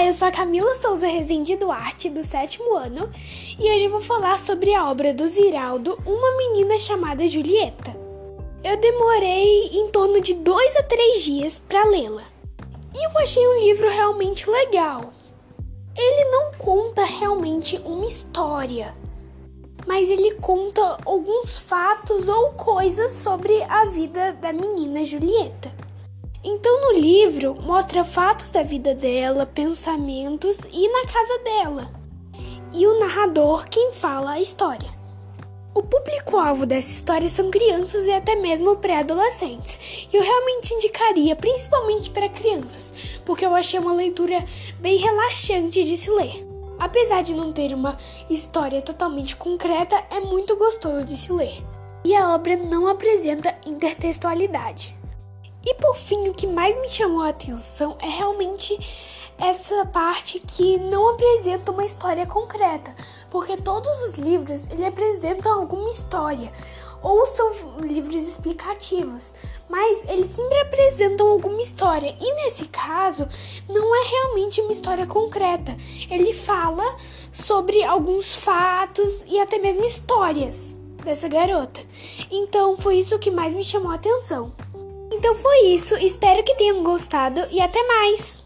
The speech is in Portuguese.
Olá, eu sou a Camila Souza Rezende Duarte, do sétimo ano, e hoje vou falar sobre a obra do Ziraldo, Uma Menina Chamada Julieta. Eu demorei em torno de dois a três dias para lê-la, e eu achei um livro realmente legal. Ele não conta realmente uma história, mas ele conta alguns fatos ou coisas sobre a vida da menina Julieta. Então, no livro, mostra fatos da vida dela, pensamentos e na casa dela. E o narrador quem fala a história. O público-alvo dessa história são crianças e até mesmo pré-adolescentes. Eu realmente indicaria, principalmente para crianças, porque eu achei uma leitura bem relaxante de se ler. Apesar de não ter uma história totalmente concreta, é muito gostoso de se ler. E a obra não apresenta intertextualidade. E por fim, o que mais me chamou a atenção é realmente essa parte que não apresenta uma história concreta, porque todos os livros ele apresentam alguma história ou são livros explicativos, mas eles sempre apresentam alguma história. E nesse caso, não é realmente uma história concreta. Ele fala sobre alguns fatos e até mesmo histórias dessa garota. Então, foi isso que mais me chamou a atenção. Então foi isso, espero que tenham gostado e até mais!